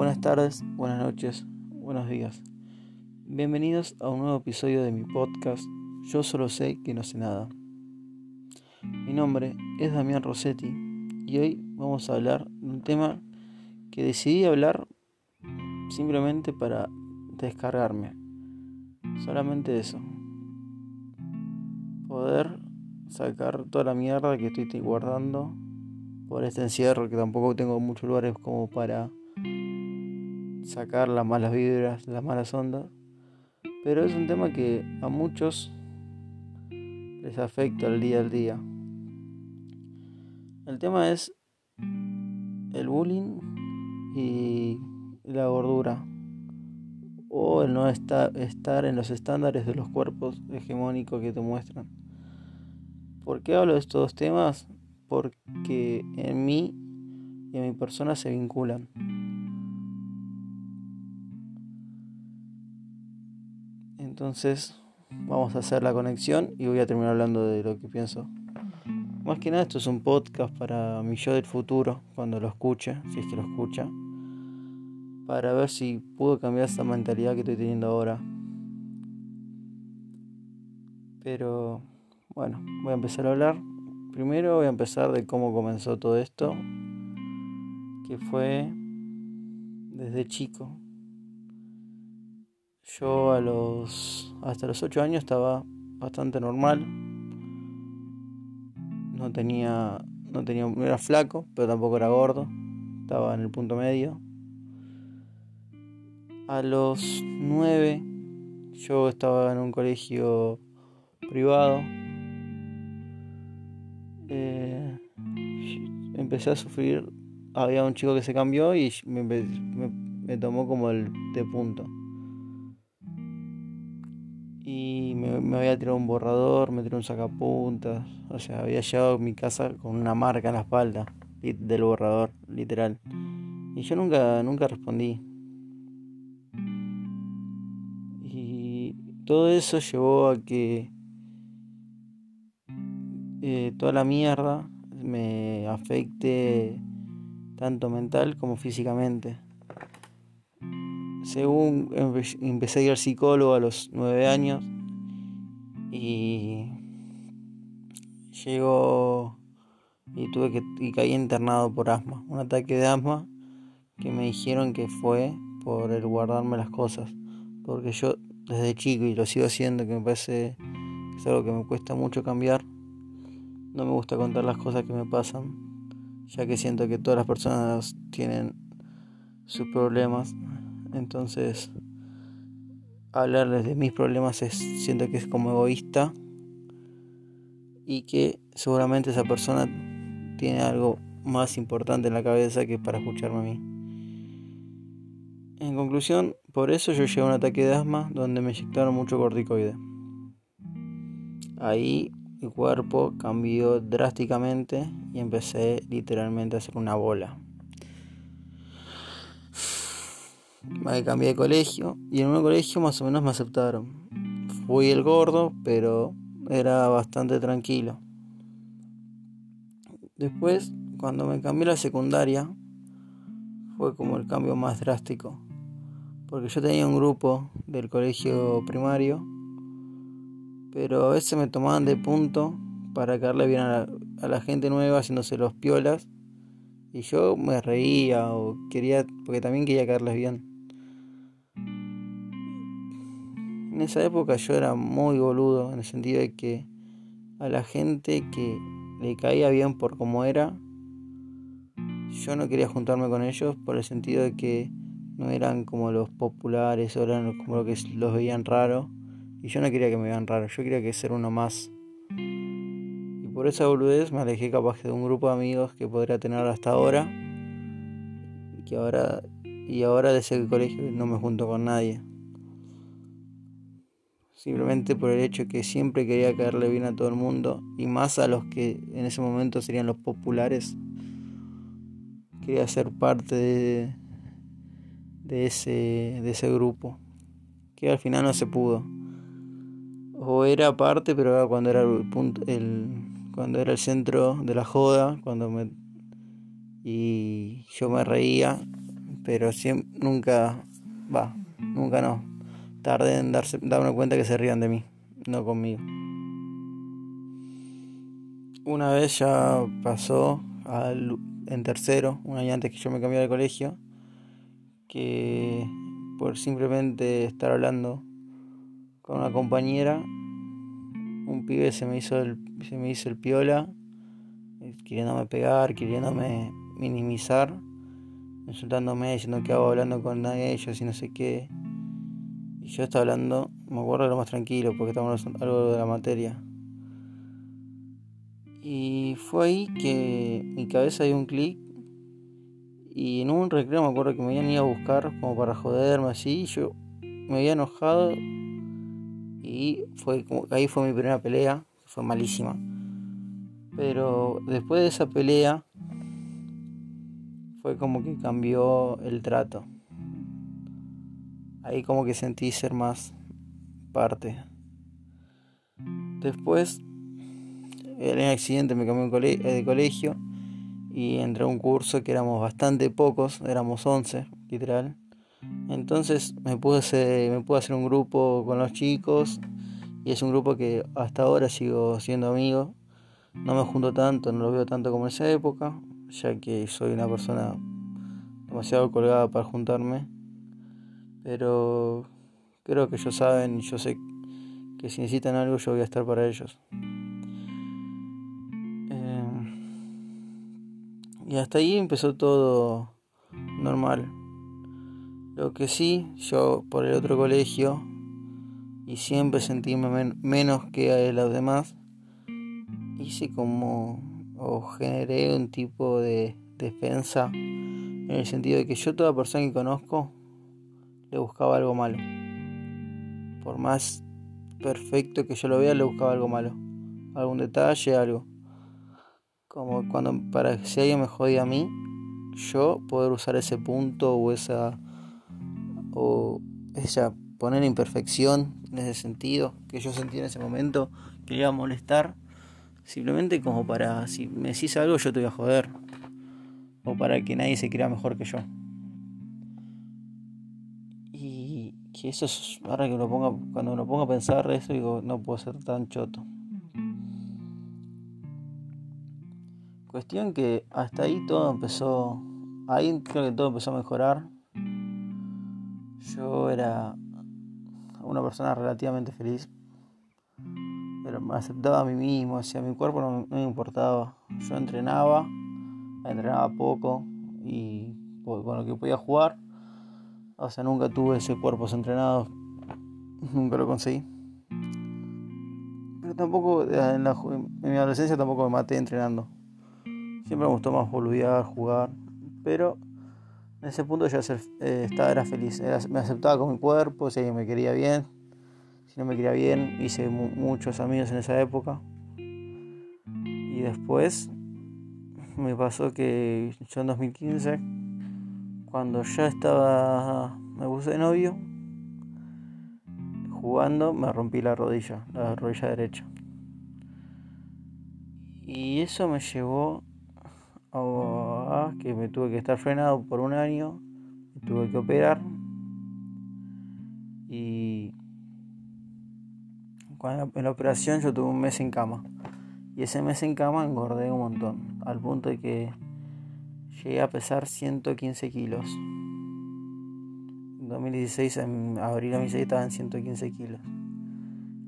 Buenas tardes, buenas noches, buenos días. Bienvenidos a un nuevo episodio de mi podcast Yo solo sé que no sé nada. Mi nombre es Damián Rossetti y hoy vamos a hablar de un tema que decidí hablar simplemente para descargarme. Solamente eso. Poder sacar toda la mierda que estoy guardando por este encierro que tampoco tengo muchos lugares como para sacar las malas vibras, las malas ondas. Pero es un tema que a muchos les afecta el día al día. El tema es el bullying y la gordura o el no estar en los estándares de los cuerpos hegemónicos que te muestran. ¿Por qué hablo de estos dos temas? Porque en mí y en mi persona se vinculan. Entonces vamos a hacer la conexión y voy a terminar hablando de lo que pienso. Más que nada esto es un podcast para mi yo del futuro, cuando lo escuche, si es que lo escucha, para ver si puedo cambiar esa mentalidad que estoy teniendo ahora. Pero bueno, voy a empezar a hablar. Primero voy a empezar de cómo comenzó todo esto, que fue desde chico. Yo a los hasta los 8 años estaba bastante normal. No tenía no tenía no era flaco, pero tampoco era gordo. Estaba en el punto medio. A los 9 yo estaba en un colegio privado. Eh, empecé a sufrir. Había un chico que se cambió y me, me tomó como el de punto y me, había tirado un borrador, me tiró un sacapuntas, o sea, había llegado a mi casa con una marca en la espalda del borrador, literal. Y yo nunca, nunca respondí. Y todo eso llevó a que eh, toda la mierda me afecte tanto mental como físicamente según empecé a ir al psicólogo a los nueve años y llegó y tuve que y caí internado por asma, un ataque de asma que me dijeron que fue por el guardarme las cosas, porque yo desde chico y lo sigo haciendo que me parece es algo que me cuesta mucho cambiar. No me gusta contar las cosas que me pasan, ya que siento que todas las personas tienen sus problemas entonces, hablarles de mis problemas es, siento que es como egoísta y que seguramente esa persona tiene algo más importante en la cabeza que para escucharme a mí. En conclusión, por eso yo a un ataque de asma donde me inyectaron mucho corticoide. Ahí mi cuerpo cambió drásticamente y empecé literalmente a hacer una bola. Me cambié de colegio y en un colegio más o menos me aceptaron. Fui el gordo, pero era bastante tranquilo. Después, cuando me cambié a la secundaria, fue como el cambio más drástico. Porque yo tenía un grupo del colegio primario, pero a veces me tomaban de punto para caerle bien a la, a la gente nueva haciéndose los piolas. Y yo me reía o quería, porque también quería caerles bien. En esa época yo era muy boludo en el sentido de que a la gente que le caía bien por como era, yo no quería juntarme con ellos por el sentido de que no eran como los populares o eran como lo que los veían raro y yo no quería que me vean raro, yo quería que ser uno más. Y por esa boludez me alejé capaz de un grupo de amigos que podría tener hasta ahora y que ahora y ahora de ese colegio no me junto con nadie simplemente por el hecho que siempre quería caerle bien a todo el mundo y más a los que en ese momento serían los populares. Quería ser parte de, de, ese, de ese grupo, que al final no se pudo. O era parte, pero era cuando era el punto, el, cuando era el centro de la joda, cuando me y yo me reía, pero siempre, nunca, va, nunca no. Tardé en darse, darme cuenta que se rían de mí, no conmigo. Una vez ya pasó al, en tercero, un año antes que yo me cambiara de colegio, que por simplemente estar hablando con una compañera, un pibe se me hizo el, se me hizo el piola, queriéndome pegar, queriéndome minimizar, insultándome, diciendo que hago hablando con ellos y no sé qué. Y yo estaba hablando, me acuerdo de lo más tranquilo, porque estábamos hablando algo de la materia. Y fue ahí que mi cabeza dio un clic. Y en un recreo me acuerdo que me habían ido a buscar como para joderme así. Yo me había enojado. Y fue ahí fue mi primera pelea. Fue malísima. Pero después de esa pelea fue como que cambió el trato. Ahí como que sentí ser más parte. Después en el accidente me cambié de colegio y entré a un curso que éramos bastante pocos, éramos 11, literal. Entonces me pude, me pude hacer un grupo con los chicos y es un grupo que hasta ahora sigo siendo amigo. No me junto tanto, no lo veo tanto como en esa época, ya que soy una persona demasiado colgada para juntarme. Pero creo que ellos saben y yo sé que si necesitan algo yo voy a estar para ellos. Y hasta ahí empezó todo normal. Lo que sí, yo por el otro colegio, y siempre sentí menos que los demás, hice como, o generé un tipo de defensa, en el sentido de que yo toda persona que conozco, le buscaba algo malo. Por más perfecto que yo lo vea, le buscaba algo malo. Algún detalle, algo. Como cuando para que si alguien me jodía a mí, yo poder usar ese punto o esa o esa poner imperfección en ese sentido que yo sentí en ese momento que le iba a molestar simplemente como para si me decís algo yo te voy a joder o para que nadie se crea mejor que yo eso es ahora que lo ponga cuando lo pongo a pensar eso digo no puedo ser tan choto Cuestión que hasta ahí todo empezó, ahí creo que todo empezó a mejorar. Yo era una persona relativamente feliz, pero me aceptaba a mí mismo, hacia mi cuerpo no, me importaba. Yo entrenaba, entrenaba poco y con lo que podía jugar. O sea, nunca tuve ese cuerpo entrenado, nunca lo conseguí. Pero tampoco, en, en mi adolescencia tampoco me maté entrenando. Siempre me gustó más boludear, jugar, pero en ese punto ya eh, estaba, era feliz, me aceptaba con mi cuerpo, si me quería bien, si no me quería bien, hice muchos amigos en esa época. Y después me pasó que yo en 2015, cuando ya estaba, me puse novio, jugando, me rompí la rodilla, la rodilla derecha. Y eso me llevó que me tuve que estar frenado por un año, me tuve que operar y en la operación yo tuve un mes en cama y ese mes en cama engordé un montón al punto de que llegué a pesar 115 kilos. En 2016, en abril a 2016 estaba en 115 kilos.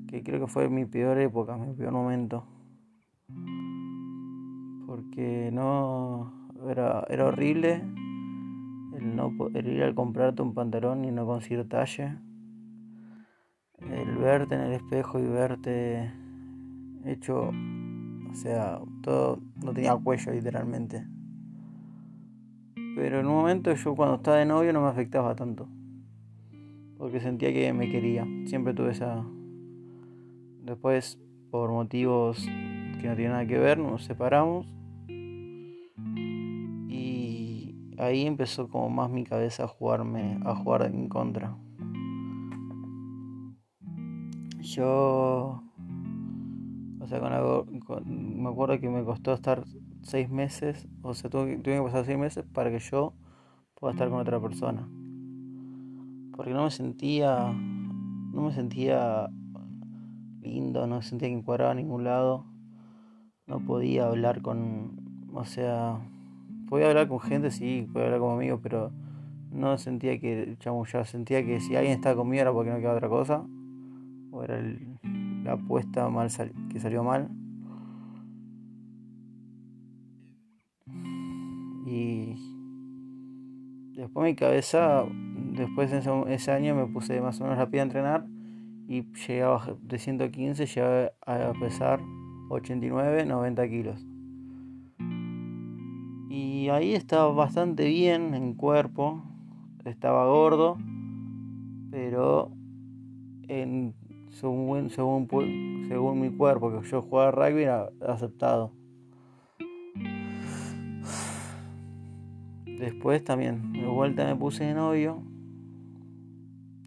Que creo que fue mi peor época, mi peor momento porque no era, era horrible el, el ir a comprarte un pantalón y no conseguir talle, el verte en el espejo y verte hecho, o sea, todo no tenía cuello literalmente. Pero en un momento yo cuando estaba de novio no me afectaba tanto. Porque sentía que me quería. Siempre tuve esa... Después, por motivos que no tienen nada que ver, nos separamos ahí empezó como más mi cabeza a jugarme, a jugar en contra. Yo, o sea, con me acuerdo que me costó estar seis meses, o sea, tuve, que pasar seis meses para que yo pueda estar con otra persona. Porque no me sentía, no me sentía lindo, no sentía que encuadraba a ningún lado. No podía hablar con, o sea, podía hablar con gente, sí, podía hablar con amigos, pero no sentía que ya sentía que si alguien estaba conmigo era porque no quedaba otra cosa, o era la apuesta mal que salió mal. Después mi cabeza, después de ese, año me puse más o menos rápido a entrenar y llegaba de 115, llegaba a pesar 89, 90 kilos. Y ahí estaba bastante bien en cuerpo, estaba gordo, pero en, según, según, según mi cuerpo, que yo jugaba rugby, era aceptado. Después también, de vuelta me puse de novio.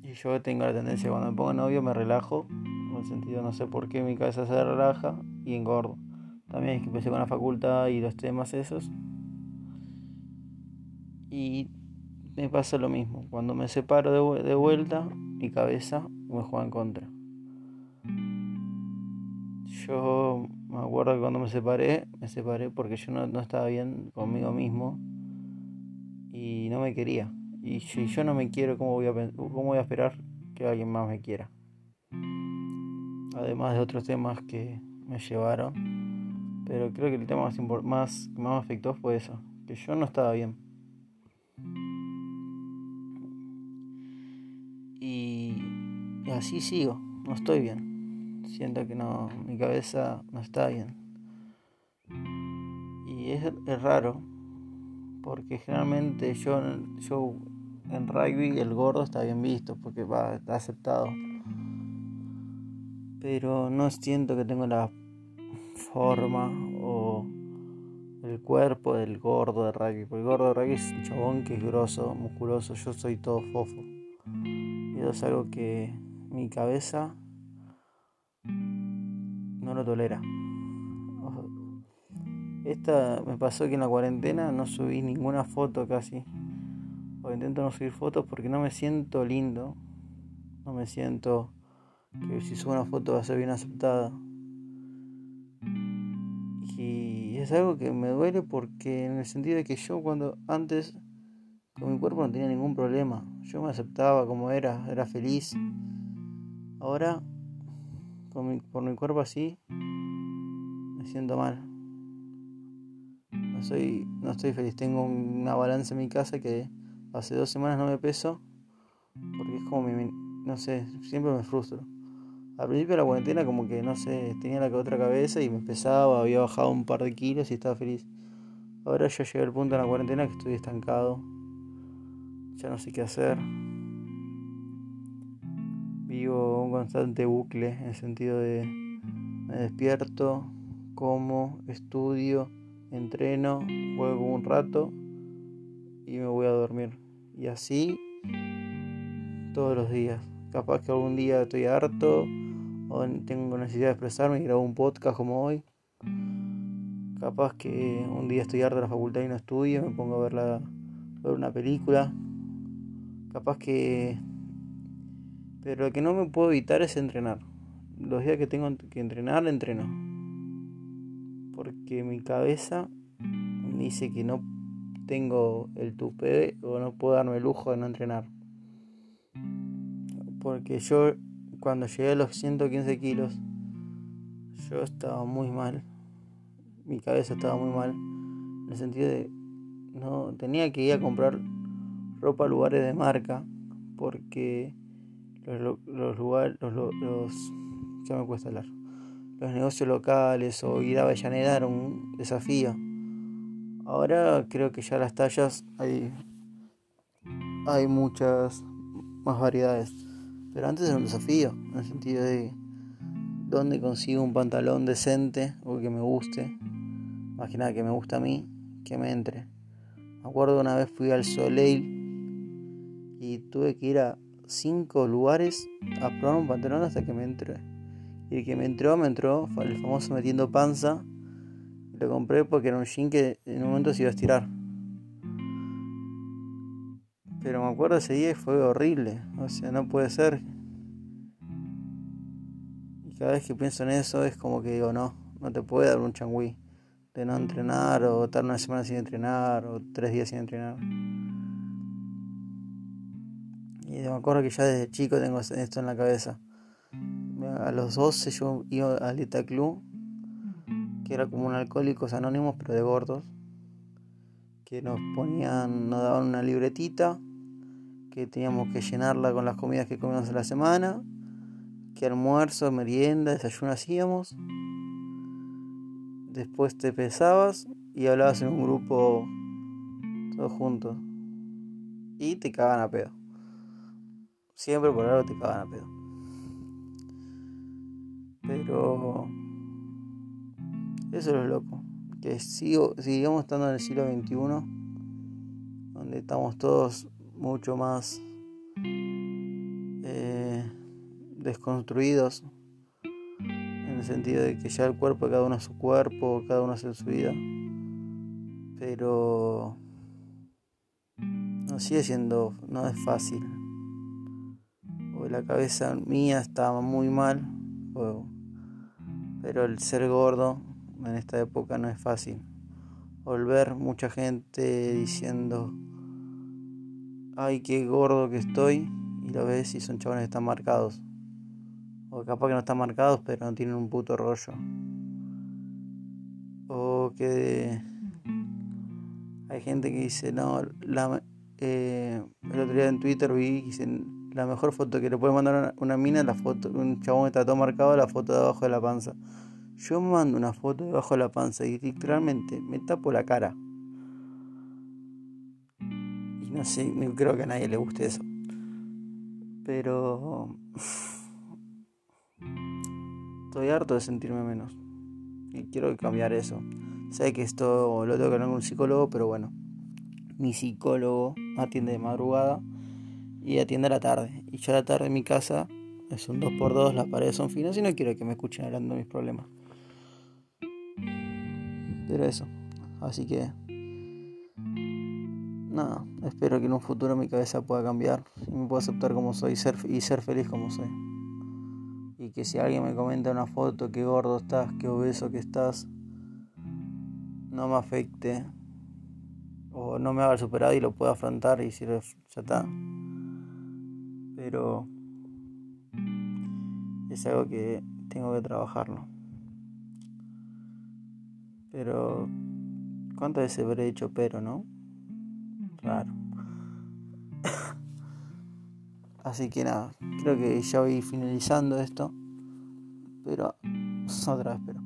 Y yo tengo la tendencia, cuando me pongo novio me relajo. En el sentido, no sé por qué mi cabeza se relaja y engordo. También empecé con la facultad y los temas esos. Y me pasa lo mismo. Cuando me separo de, vuelta, mi cabeza me juega en contra. Yo me acuerdo que cuando me separé, me separé porque yo no, estaba bien conmigo mismo y no me quería. Y si yo no me quiero, ¿cómo voy, a, ¿cómo voy a esperar que alguien más me quiera? Además de otros temas que me llevaron. Pero creo que el tema más, más que más me afectó fue eso, que yo no estaba bien. Y, así sigo, no estoy bien. Siento que no, mi cabeza no está bien. Y es, raro, porque generalmente yo, yo en rugby el gordo está bien visto, porque va, está aceptado. Pero no siento que tengo la forma o el cuerpo del gordo de rugby. Porque el gordo de rugby es un chabón que es grosso, musculoso. Yo soy todo fofo. Y eso es algo que mi cabeza no lo tolera. Esta me pasó que en la cuarentena no subí ninguna foto casi. O intento no subir fotos porque no me siento lindo. No me siento que si subo una foto va a ser bien aceptada. Y es algo que me duele porque en el sentido de que yo cuando antes con mi cuerpo no tenía ningún problema. Yo me aceptaba como era, era feliz. Ahora, con por mi cuerpo así, me siento mal. No, soy, no estoy feliz. Tengo una balanza en mi casa que hace dos semanas no me peso. Porque es como mi, no sé, siempre me frustro. Al principio de la cuarentena como que, no sé, tenía la otra cabeza y me pesaba, había bajado un par de kilos y estaba feliz. Ahora ya llegué al punto en la cuarentena que estoy estancado. Ya no sé qué hacer. Vivo un constante bucle en el sentido de me despierto, como, estudio, entreno, juego un rato y me voy a dormir. Y así todos los días. Capaz que algún día estoy harto o tengo necesidad de expresarme y grabo un podcast como hoy. Capaz que un día estoy harto de la facultad y no estudio, me pongo a ver, la, ver una película. Capaz que... Pero lo que no me puedo evitar es entrenar. Los días que tengo que entrenar, entreno. Porque mi cabeza dice que no tengo el tupé o no puedo darme el lujo de no entrenar. Porque yo cuando llegué a los 115 kilos, yo estaba muy mal. Mi cabeza estaba muy mal. En el sentido de. No, tenía que ir a comprar ropa a lugares de marca. Porque los, lugares. Ya me cuesta hablar. Los negocios locales o ir a Avellaneda era un desafío. Ahora creo que ya las tallas hay. Hay muchas más variedades. Pero antes era un desafío, en el sentido de dónde consigo un pantalón decente o que me guste. Más que nada que me gusta a mí, que me entre. Me acuerdo una vez fui al Soleil y tuve que ir a cinco lugares a probar un pantalón hasta que me entré. Y el que me entró, me entró, el famoso metiendo panza. Lo compré porque era un jean que en un momento se iba a estirar. Pero me acuerdo ese día y fue horrible. O sea, no puede ser. Y cada vez que pienso en eso es como que digo, no, no te puede dar un changüí de no entrenar o estar una semana sin entrenar o tres días sin entrenar. Y me acuerdo que ya desde chico tengo esto en la cabeza. A los 12 yo iba al Lita Club, que era como un alcohólicos anónimos, pero de gordos, que nos ponían, nos daban una libretita, que teníamos que llenarla con las comidas que comíamos en la semana, que almuerzo, merienda, desayuno hacíamos. Después te pesabas y hablabas en un grupo todos juntos. Y te cagan a pedo. Siempre por algo te cagan a pedo. Pero eso es lo loco. Que sigo, sigamos estando en el siglo XXI, donde estamos todos mucho más eh, desconstruidos, en el sentido de que ya el cuerpo, cada uno es su cuerpo, cada uno hace su vida. Pero no sigue siendo, no es fácil la cabeza mía estaba muy mal, pero el ser gordo en esta época no es fácil. Volver mucha gente diciendo, ay, qué gordo que estoy, y lo ves y son chavales que están marcados. O capaz que no están marcados, pero no tienen un puto rollo. O que hay gente que dice, no, la, eh, el otro día en Twitter vi que dicen, la mejor foto que le puede mandar una, mina la foto, un chabón que está todo marcado, la foto de abajo de la panza. Yo mando una foto debajo de la panza y literalmente me tapo la cara. Y no sé, no creo que a nadie le guste eso. Pero estoy harto de sentirme menos. Y quiero cambiar eso. Sé que esto lo tengo que hablar con un psicólogo, pero bueno. Mi psicólogo atiende de madrugada y atiende a la tarde. Y yo a la tarde en mi casa es un 2x2, las paredes son finas y no quiero que me escuchen hablando de mis problemas. Pero eso, así que nada, espero que en un futuro mi cabeza pueda cambiar y me pueda aceptar como soy ser, y ser feliz como soy. Y que si alguien me comenta una foto, qué gordo estás, qué obeso que estás, no me afecte o no me haga el superado y lo pueda afrontar y decir, ya está, pero es algo que tengo que trabajarlo. Pero, ¿cuántas veces habré hecho pero, no? Raro. Así que nada, creo que ya voy finalizando esto. Pero, otra vez, pero.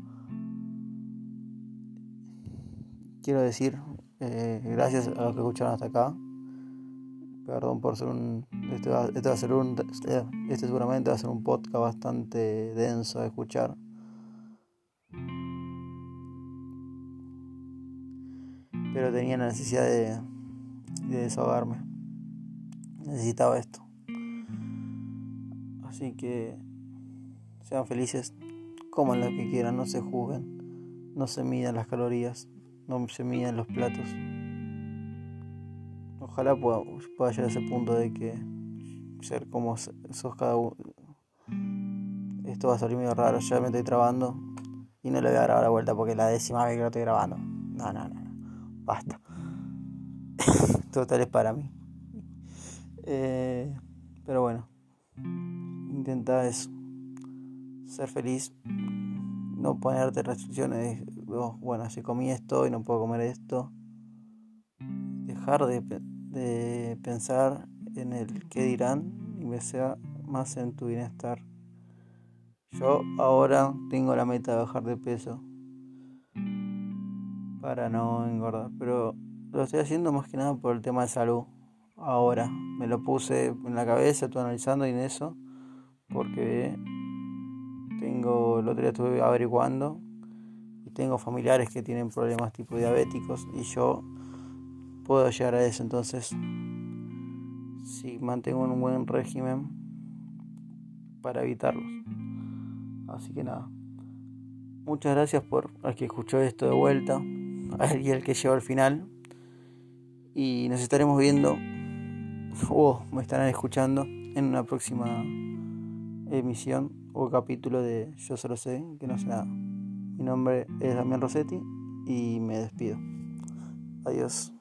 Quiero decir, eh, gracias a los que escucharon hasta acá. Perdón por ser un. Este, va, este a ser un. Este seguramente va a ser un podcast bastante denso de escuchar. Pero tenía la necesidad de, de desahogarme. Necesitaba esto. Así que sean felices, coman lo que quieran, no se juzguen, no se midan las calorías, no se midan los platos. Ojalá pueda, llegar a ese punto de que ser como sos cada uno. Esto va a salir medio raro, ya me estoy trabando y no le voy a grabar la vuelta porque es la décima vez que lo estoy grabando. No, no, no, basta. Total es para mí. Eh, pero bueno, intenta eso. Ser feliz, no ponerte restricciones. Bueno, si comí esto y no puedo comer esto. Dejar de de pensar en el qué dirán y me sea más en tu bienestar. Yo ahora tengo la meta de bajar de peso para no engordar, pero lo estoy haciendo más que nada por el tema de salud. Ahora me lo puse en la cabeza, estoy analizando y en eso, porque tengo, el otro día estuve averiguando y tengo familiares que tienen problemas tipo diabéticos y yo puedo llegar a eso. Entonces, si mantengo un buen régimen para evitarlos. Así que nada. Muchas gracias por al que escuchó esto de vuelta, y el que llegó al final. Y nos estaremos viendo o me estarán escuchando en una próxima emisión o capítulo de Yo solo sé que no sé nada. Mi nombre es Damián Rossetti y me despido. Adiós.